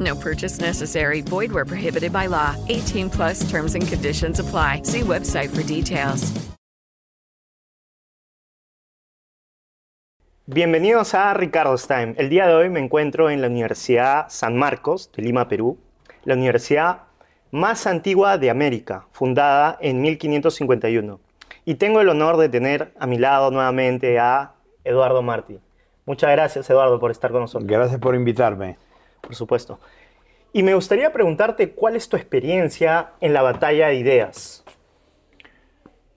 No purchase necessary. Void where prohibited by law. 18 plus terms and conditions apply. See website for details. Bienvenidos a Ricardo's Time. El día de hoy me encuentro en la Universidad San Marcos de Lima, Perú, la universidad más antigua de América, fundada en 1551. Y tengo el honor de tener a mi lado nuevamente a Eduardo Martí. Muchas gracias, Eduardo, por estar con nosotros. Gracias por invitarme. Por supuesto. Y me gustaría preguntarte cuál es tu experiencia en la batalla de ideas.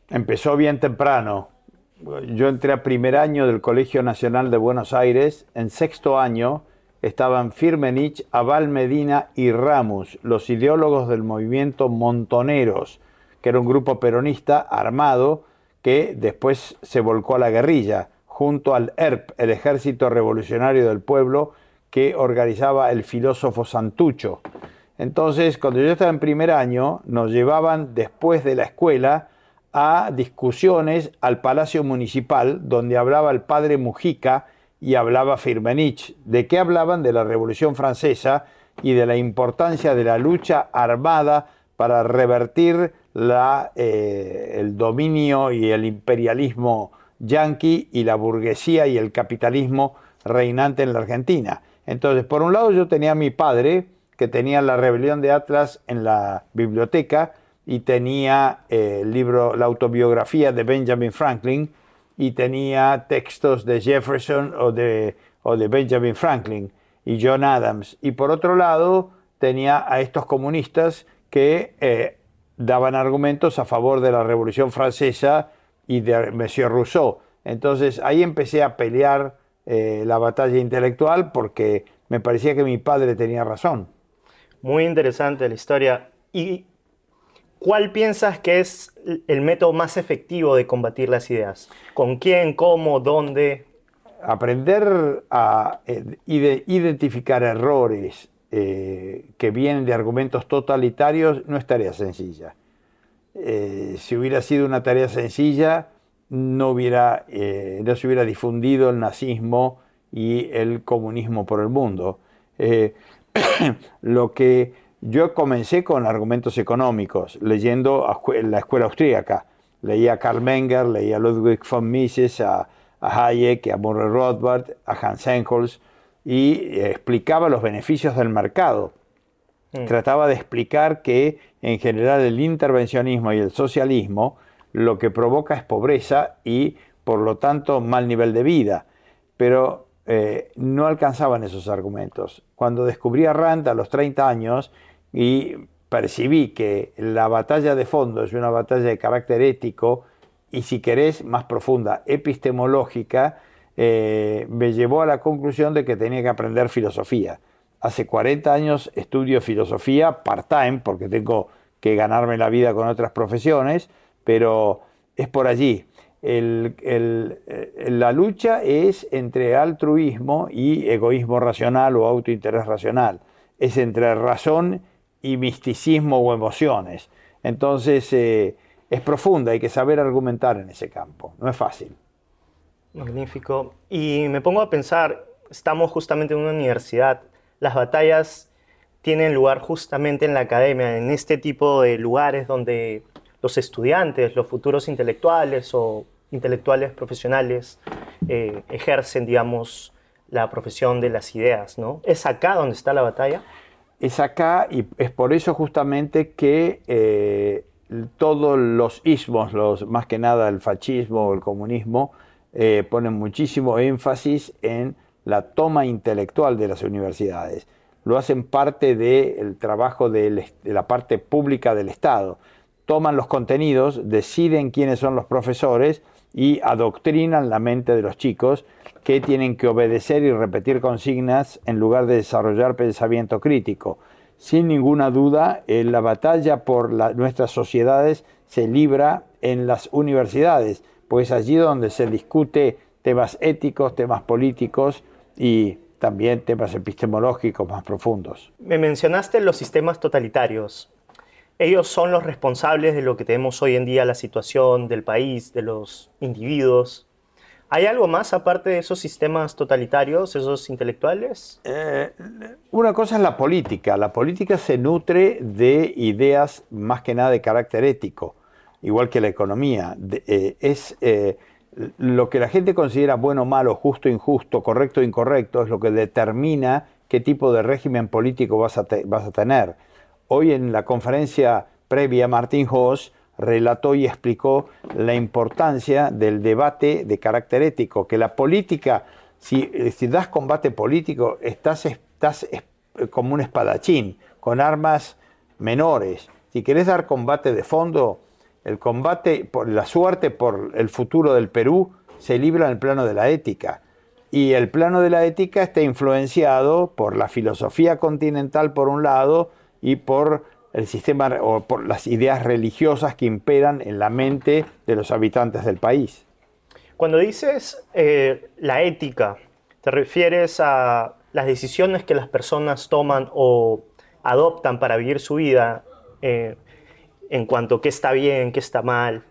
Empezó bien temprano. Yo entré a primer año del Colegio Nacional de Buenos Aires. En sexto año estaban Firmenich, Abal Medina y Ramos, los ideólogos del movimiento Montoneros, que era un grupo peronista armado que después se volcó a la guerrilla, junto al ERP, el Ejército Revolucionario del Pueblo, que organizaba el filósofo Santucho. Entonces, cuando yo estaba en primer año, nos llevaban después de la escuela a discusiones al Palacio Municipal, donde hablaba el padre Mujica y hablaba Firmenich. ¿De qué hablaban? De la Revolución Francesa y de la importancia de la lucha armada para revertir eh, el dominio y el imperialismo yanqui y la burguesía y el capitalismo reinante en la Argentina. Entonces, por un lado yo tenía a mi padre, que tenía la rebelión de Atlas en la biblioteca, y tenía eh, el libro, la autobiografía de Benjamin Franklin, y tenía textos de Jefferson o de, o de Benjamin Franklin y John Adams. Y por otro lado, tenía a estos comunistas que eh, daban argumentos a favor de la Revolución Francesa y de Monsieur Rousseau. Entonces ahí empecé a pelear eh, la batalla intelectual porque me parecía que mi padre tenía razón. Muy interesante la historia. ¿Y cuál piensas que es el método más efectivo de combatir las ideas? ¿Con quién, cómo, dónde? Aprender a eh, identificar errores eh, que vienen de argumentos totalitarios no es tarea sencilla. si hubiera sido una tarea sencilla, no, hubiera, eh, no se hubiera difundido el nazismo y el comunismo por el mundo. Eh, lo que yo comencé con argumentos económicos, leyendo la escuela austríaca. Leía a Karl Menger, leía a Ludwig von Mises, a, Hayek, a Murray Rothbard, a Hans Engels, y explicaba los beneficios del mercado. Mm. Trataba de explicar que en general el intervencionismo y el socialismo lo que provoca es pobreza y por lo tanto mal nivel de vida. Pero eh, no alcanzaban esos argumentos. Cuando descubrí a Rand a los 30 años y percibí que la batalla de fondo es una batalla de carácter ético y si querés más profunda, epistemológica, eh, me llevó a la conclusión de que tenía que aprender filosofía. Hace 40 años estudio filosofía part-time porque tengo que ganarme la vida con otras profesiones, pero es por allí. la lucha es entre altruismo y egoísmo racional o autointerés racional. Es entre razón y misticismo o emociones. Entonces eh, es profunda, hay que saber argumentar en ese campo. No es fácil. Magnífico. Y me pongo a pensar, estamos justamente en una universidad, las batallas tienen lugar justamente en la academia, en este tipo de lugares donde los estudiantes, los futuros intelectuales o intelectuales profesionales eh, ejercen, digamos, la profesión de las ideas, ¿no? ¿Es acá donde está la batalla? Es acá y es por eso justamente que eh, todos los ismos, los, más que nada el fascismo o el comunismo, eh, ponen muchísimo énfasis en la toma intelectual de las universidades. Lo hacen parte del trabajo de la parte pública del Estado. Toman los contenidos, deciden quiénes son los profesores y adoctrinan la mente de los chicos que tienen que obedecer y repetir consignas en lugar de desarrollar pensamiento crítico. Sin ninguna duda, la batalla por nuestras sociedades se libra en las universidades, pues allí donde se discute temas éticos, temas políticos y también temas epistemológicos más profundos. Me mencionaste los sistemas totalitarios. Ellos son los responsables de lo que tenemos hoy en día, la situación del país, de los individuos. ¿Hay algo más aparte de esos sistemas totalitarios, esos intelectuales? Eh, una cosa es la política. La política se nutre de ideas más que nada de carácter ético, igual que la economía. Eh, es eh, lo que la gente considera bueno, malo, justo, injusto, correcto, incorrecto, es lo que determina qué tipo de régimen político vas a, vas a tener. Hoy en la conferencia previa, Martín Hoss relató y explicó la importancia del debate de carácter ético, que la política, si, si das combate político, estás, estás como un espadachín, con armas menores. Si querés dar combate de fondo, el combate por la suerte, por el futuro del Perú, se libra en el plano de la ética. Y el plano de la ética está influenciado por la filosofía continental por un lado y por el sistema o por las ideas religiosas que imperan en la mente de los habitantes del país. Cuando dices eh, la ética, ¿te refieres a las decisiones que las personas toman o adoptan para vivir su vida? Eh, en cuanto a qué está bien, qué está mal.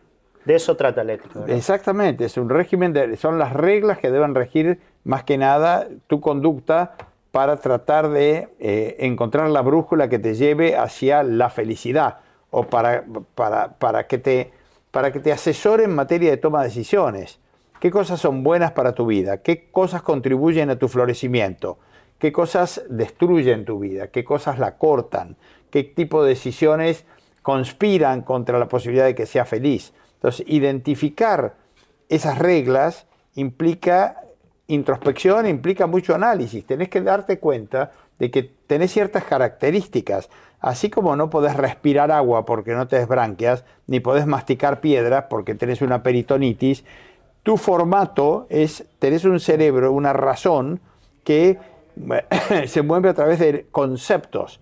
De eso trata la ética. Exactamente, es un régimen, de, son las reglas que deben regir más que nada tu conducta para tratar de eh, encontrar la brújula que te lleve hacia la felicidad o para, para, para, que te, para que te asesore en materia de toma de decisiones. ¿Qué cosas son buenas para tu vida? ¿Qué cosas contribuyen a tu florecimiento? ¿Qué cosas destruyen tu vida? ¿Qué cosas la cortan? ¿Qué tipo de decisiones conspiran contra la posibilidad de que sea feliz. Entonces, identificar esas reglas implica introspección, implica mucho análisis. Tenés que darte cuenta de que tenés ciertas características. Así como no podés respirar agua porque no te branquias, ni podés masticar piedras porque tenés una peritonitis, tu formato es, tenés un cerebro, una razón que se mueve a través de conceptos,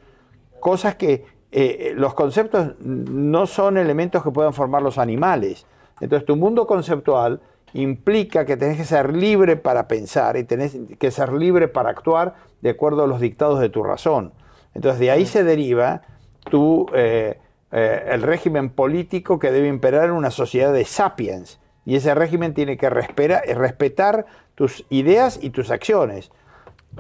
cosas que eh, los conceptos no son elementos que puedan formar los animales. Entonces tu mundo conceptual implica que tenés que ser libre para pensar y tenés que ser libre para actuar de acuerdo a los dictados de tu razón. Entonces de ahí se deriva tu, eh, eh, el régimen político que debe imperar en una sociedad de sapiens. Y ese régimen tiene que respetar tus ideas y tus acciones.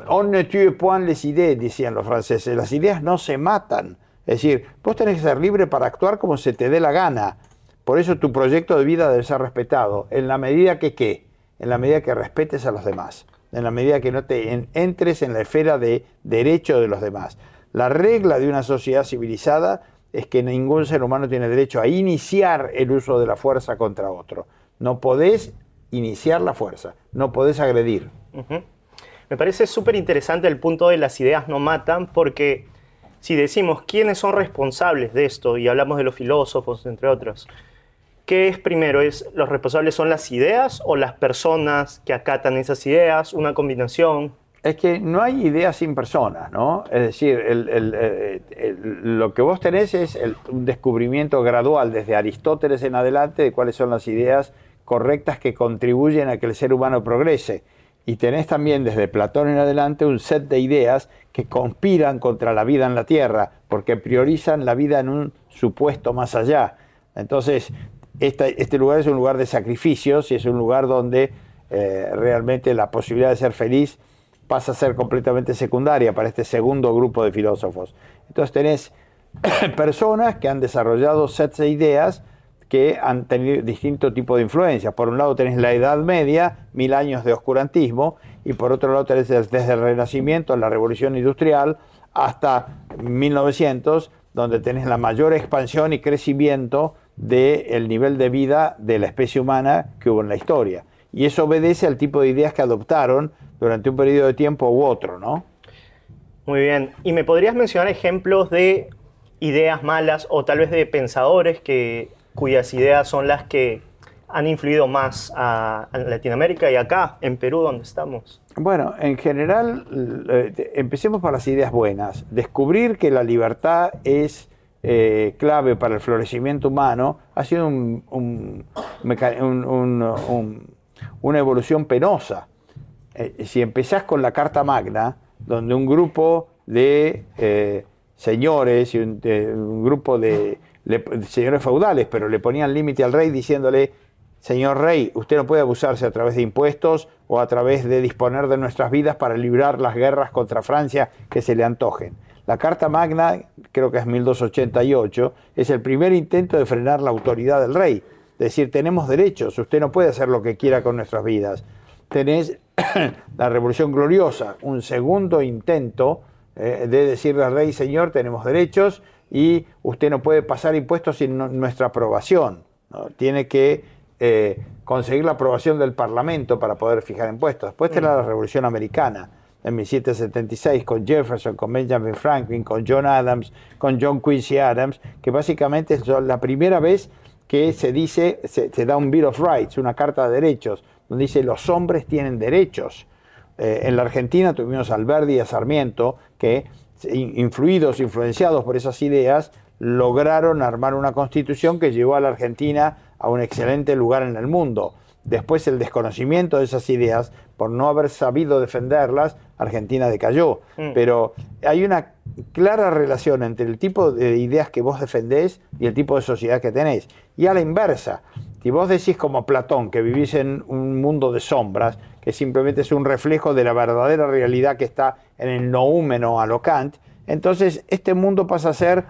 On ne tue point les idées, decían los franceses. Las ideas no se matan, es decir, vos tenés que ser libre para actuar como se te dé la gana. Por eso tu proyecto de vida debe ser respetado. En la medida que qué? En la medida que respetes a los demás. En la medida que no te entres en la esfera de derecho de los demás. La regla de una sociedad civilizada es que ningún ser humano tiene derecho a iniciar el uso de la fuerza contra otro. No podés iniciar la fuerza, no podés agredir. Me parece súper interesante el punto de las ideas no matan porque si decimos quiénes son responsables de esto, y hablamos de los filósofos, entre otros, ¿qué es primero? ¿Es, ¿Los responsables son las ideas o las personas que acatan esas ideas? ¿Una combinación? Es que no hay ideas sin personas, ¿no? Es decir, lo que vos tenés es un descubrimiento gradual desde Aristóteles en adelante de cuáles son las ideas correctas que contribuyen a que el ser humano progrese. Y tenés también desde Platón en adelante un set de ideas que conspiran contra la vida en la Tierra, porque priorizan la vida en un supuesto más allá. Entonces, este lugar es un lugar de sacrificios y es un lugar donde eh, realmente la posibilidad de ser feliz pasa a ser completamente secundaria para este segundo grupo de filósofos. Entonces tenés personas que han desarrollado sets de ideas que han tenido distinto tipo de influencias. Por un lado tenés la Edad Media, mil años de oscurantismo, y por otro lado tenés desde el Renacimiento, la Revolución Industrial, hasta 1900, donde tenés la mayor expansión y crecimiento del nivel de vida de la especie humana que hubo en la historia. Y eso obedece al tipo de ideas que adoptaron durante un periodo de tiempo u otro, ¿no? Muy bien. ¿Y me podrías mencionar ejemplos de ideas malas o tal vez de pensadores que, cuyas ideas son las que han influido más a, a Latinoamérica y acá, en Perú, donde estamos? Bueno, en general, eh, empecemos por las ideas buenas. Descubrir que la libertad es eh, clave para el florecimiento humano ha sido un- una evolución penosa. Eh, si empezás con la Carta Magna, donde un grupo de eh, señores y un, grupo de señores feudales, pero le ponían límite al rey diciéndole, señor rey, usted no puede abusarse a través de impuestos o a través de disponer de nuestras vidas para librar las guerras contra Francia que se le antojen. La Carta Magna, creo que es 1288, es el primer intento de frenar la autoridad del rey. Decir, tenemos derechos, usted no puede hacer lo que quiera con nuestras vidas. Tenés la Revolución Gloriosa, un segundo intento eh, de decirle al rey, señor, tenemos derechos y usted no puede pasar impuestos sin no- nuestra aprobación. ¿no? Tiene que eh, conseguir la aprobación del Parlamento para poder fijar impuestos. Después tenés la Revolución Americana en 1776 con Jefferson, con Benjamin Franklin, con John Adams, con John Quincy Adams, que básicamente es la primera vez que se dice, se, da un Bill of Rights, una carta de derechos, donde dice los hombres tienen derechos. Eh, en la Argentina tuvimos a Alberdi y a Sarmiento que, in- influidos, influenciados por esas ideas, lograron armar una constitución que llevó a la Argentina a un excelente lugar en el mundo. Después el desconocimiento de esas ideas, por no haber sabido defenderlas, Argentina decayó. Mm. Pero hay una clara relación entre el tipo de ideas que vos defendés y el tipo de sociedad que tenés. Y a la inversa, si vos decís como Platón que vivís en un mundo de sombras, que simplemente es un reflejo de la verdadera realidad que está en el noúmeno a lo Kant, entonces este mundo pasa a ser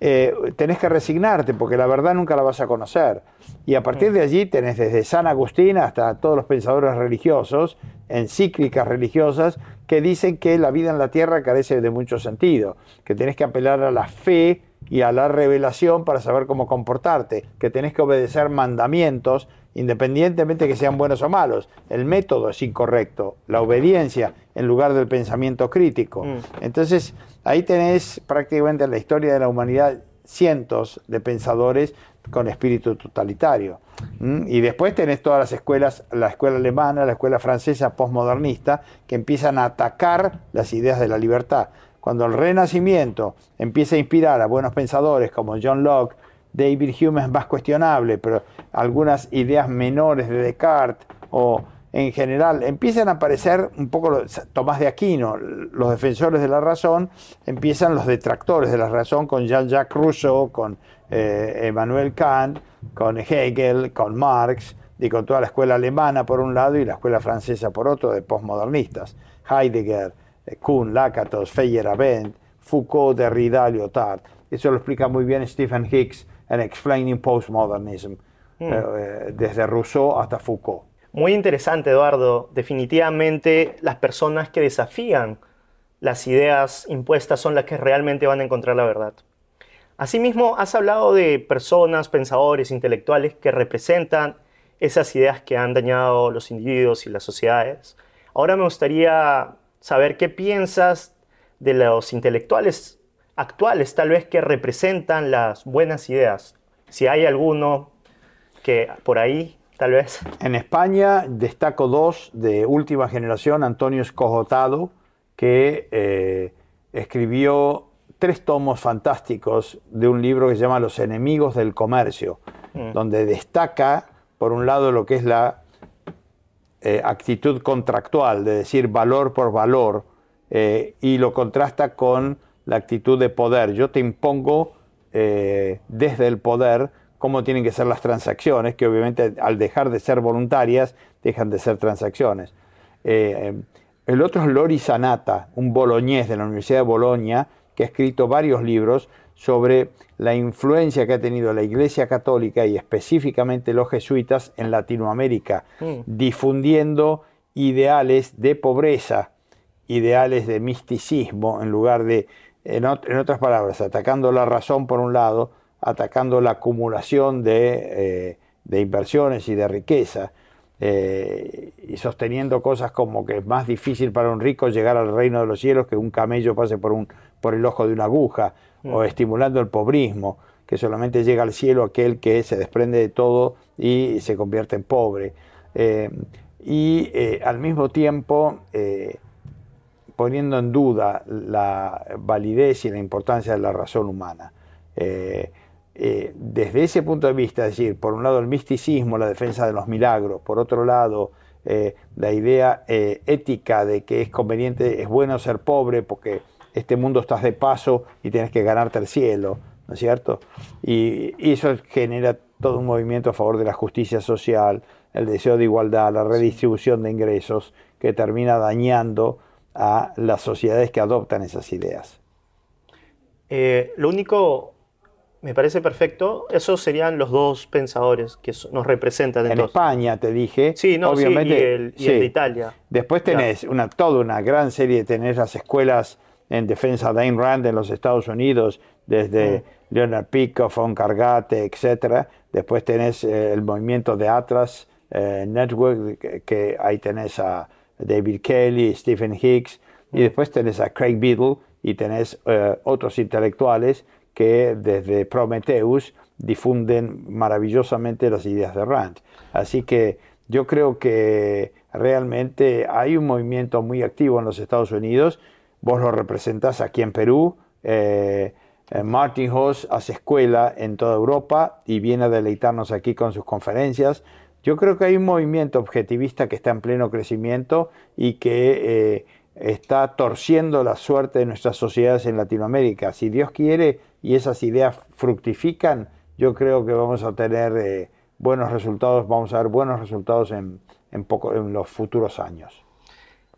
eh, tenés que resignarte porque la verdad nunca la vas a conocer. Y a partir de allí tenés desde San Agustín hasta todos los pensadores religiosos, encíclicas religiosas, que dicen que la vida en la tierra carece de mucho sentido, que tenés que apelar a la fe y a la revelación para saber cómo comportarte, que tenés que obedecer mandamientos independientemente que sean buenos o malos. El método es incorrecto, la obediencia en lugar del pensamiento crítico. Mm. Entonces, ahí tenés prácticamente en la historia de la humanidad cientos de pensadores con espíritu totalitario. ¿Mm? Y después tenés todas las escuelas, la escuela alemana, la escuela francesa postmodernista, que empiezan a atacar las ideas de la libertad. Cuando el Renacimiento empieza a inspirar a buenos pensadores como John Locke, David Hume es más cuestionable, pero algunas ideas menores de Descartes o en general empiezan a aparecer un poco los- Tomás de Aquino, los defensores de la razón, empiezan los detractores de la razón con Jean-Jacques Rousseau, con eh, Emmanuel Kant, con Hegel, con Marx y con toda la escuela alemana por un lado y la escuela francesa por otro de postmodernistas. Heidegger, eh, Kuhn, Lakatos, Feyerabend, Foucault, Derrida, Lyotard. Eso lo explica muy bien Stephen Hicks en Explaining Postmodernism, eh, desde Rousseau hasta Foucault. Muy interesante, Eduardo. Definitivamente las personas que desafían las ideas impuestas son las que realmente van a encontrar la verdad. Asimismo, has hablado de personas, pensadores, intelectuales que representan esas ideas que han dañado los individuos y las sociedades. Ahora me gustaría saber qué piensas de los intelectuales actuales, tal vez que representan las buenas ideas. Si hay alguno que por ahí, tal vez. En España destaco dos de última generación, Antonio Escojotado, que eh, escribió tres tomos fantásticos de un libro que se llama Los enemigos del comercio, donde destaca, por un lado, lo que es la eh, actitud contractual, de decir valor por valor, eh, y lo contrasta con la actitud de poder. Yo te impongo eh, desde el poder cómo tienen que ser las transacciones, que obviamente al dejar de ser voluntarias, dejan de ser transacciones. Eh, el otro es Lori Sanata, un boloñés de la Universidad de Bolonia, que ha escrito varios libros sobre la influencia que ha tenido la Iglesia Católica y específicamente los jesuitas en Latinoamérica, Mm. difundiendo ideales de pobreza, ideales de misticismo en lugar de en, ot- en otras palabras, atacando la razón por un lado, atacando la acumulación de, eh, de inversiones y de riqueza, eh, y sosteniendo cosas como que es más difícil para un rico llegar al reino de los cielos que un camello pase por, un, por el ojo de una aguja, o estimulando el pobrismo, que solamente llega al cielo aquel que se desprende de todo y se convierte en pobre. Eh, y eh, al mismo tiempo poniendo en duda la validez y la importancia de la razón humana. Eh, eh, desde ese punto de vista, es decir, por un lado el misticismo, la defensa de los milagros, por otro lado eh, la idea ética de que es conveniente, es bueno ser pobre porque este mundo estás de paso y tienes que ganarte el cielo, ¿no es cierto? Y, y eso genera todo un movimiento a favor de la justicia social, el deseo de igualdad, la redistribución de ingresos, que termina dañando a las sociedades que adoptan esas ideas. Eh, lo único, me parece perfecto, esos serían los dos pensadores que nos representan En entonces. España, te dije, Sí, no, sí, obviamente, y el- y el sí. de Italia. Después tenés una, toda una gran serie, tenés las escuelas en defensa de Ayn Rand en los Estados Unidos, desde Leonard Peikoff, Von Cargate, etc. Después tenés eh, el movimiento de Atlas eh, Network, que, que ahí tenés a David Kelly, Stephen Hicks, y después tenés a Craig Biddle y tenés eh, otros intelectuales que desde Prometheus difunden maravillosamente las ideas de Rand. Así que yo creo que realmente hay un movimiento muy activo en los Estados Unidos. Vos lo representás aquí en Perú. eh, eh, Martin Hoss hace escuela en toda Europa y viene a deleitarnos aquí con sus conferencias. Yo creo que hay un movimiento objetivista que está en pleno crecimiento y que eh, está torciendo la suerte de nuestras sociedades en Latinoamérica. Si Dios quiere y esas ideas fructifican, yo creo que vamos a tener eh, buenos resultados, vamos a ver buenos resultados en, en, poco, en los futuros años.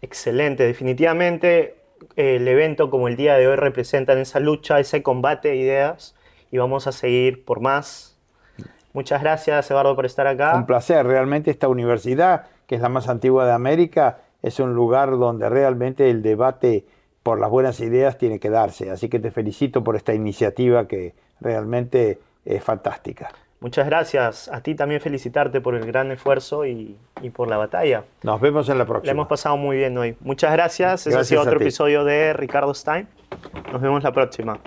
Excelente, definitivamente el evento como el día de hoy representan esa lucha, ese combate de ideas y vamos a seguir por más. Muchas gracias, Eduardo, por estar acá. Un placer, realmente esta universidad, que es la más antigua de América, es un lugar donde realmente el debate por las buenas ideas tiene que darse. Así que te felicito por esta iniciativa que realmente es fantástica. Muchas gracias. A ti también felicitarte por el gran esfuerzo y, y por la batalla. Nos vemos en la La próxima. hemos pasado muy bien hoy. Muchas gracias. Ese ha Gracias sido otro ti. episodio de Ricardo Stein. Nos vemos la próxima.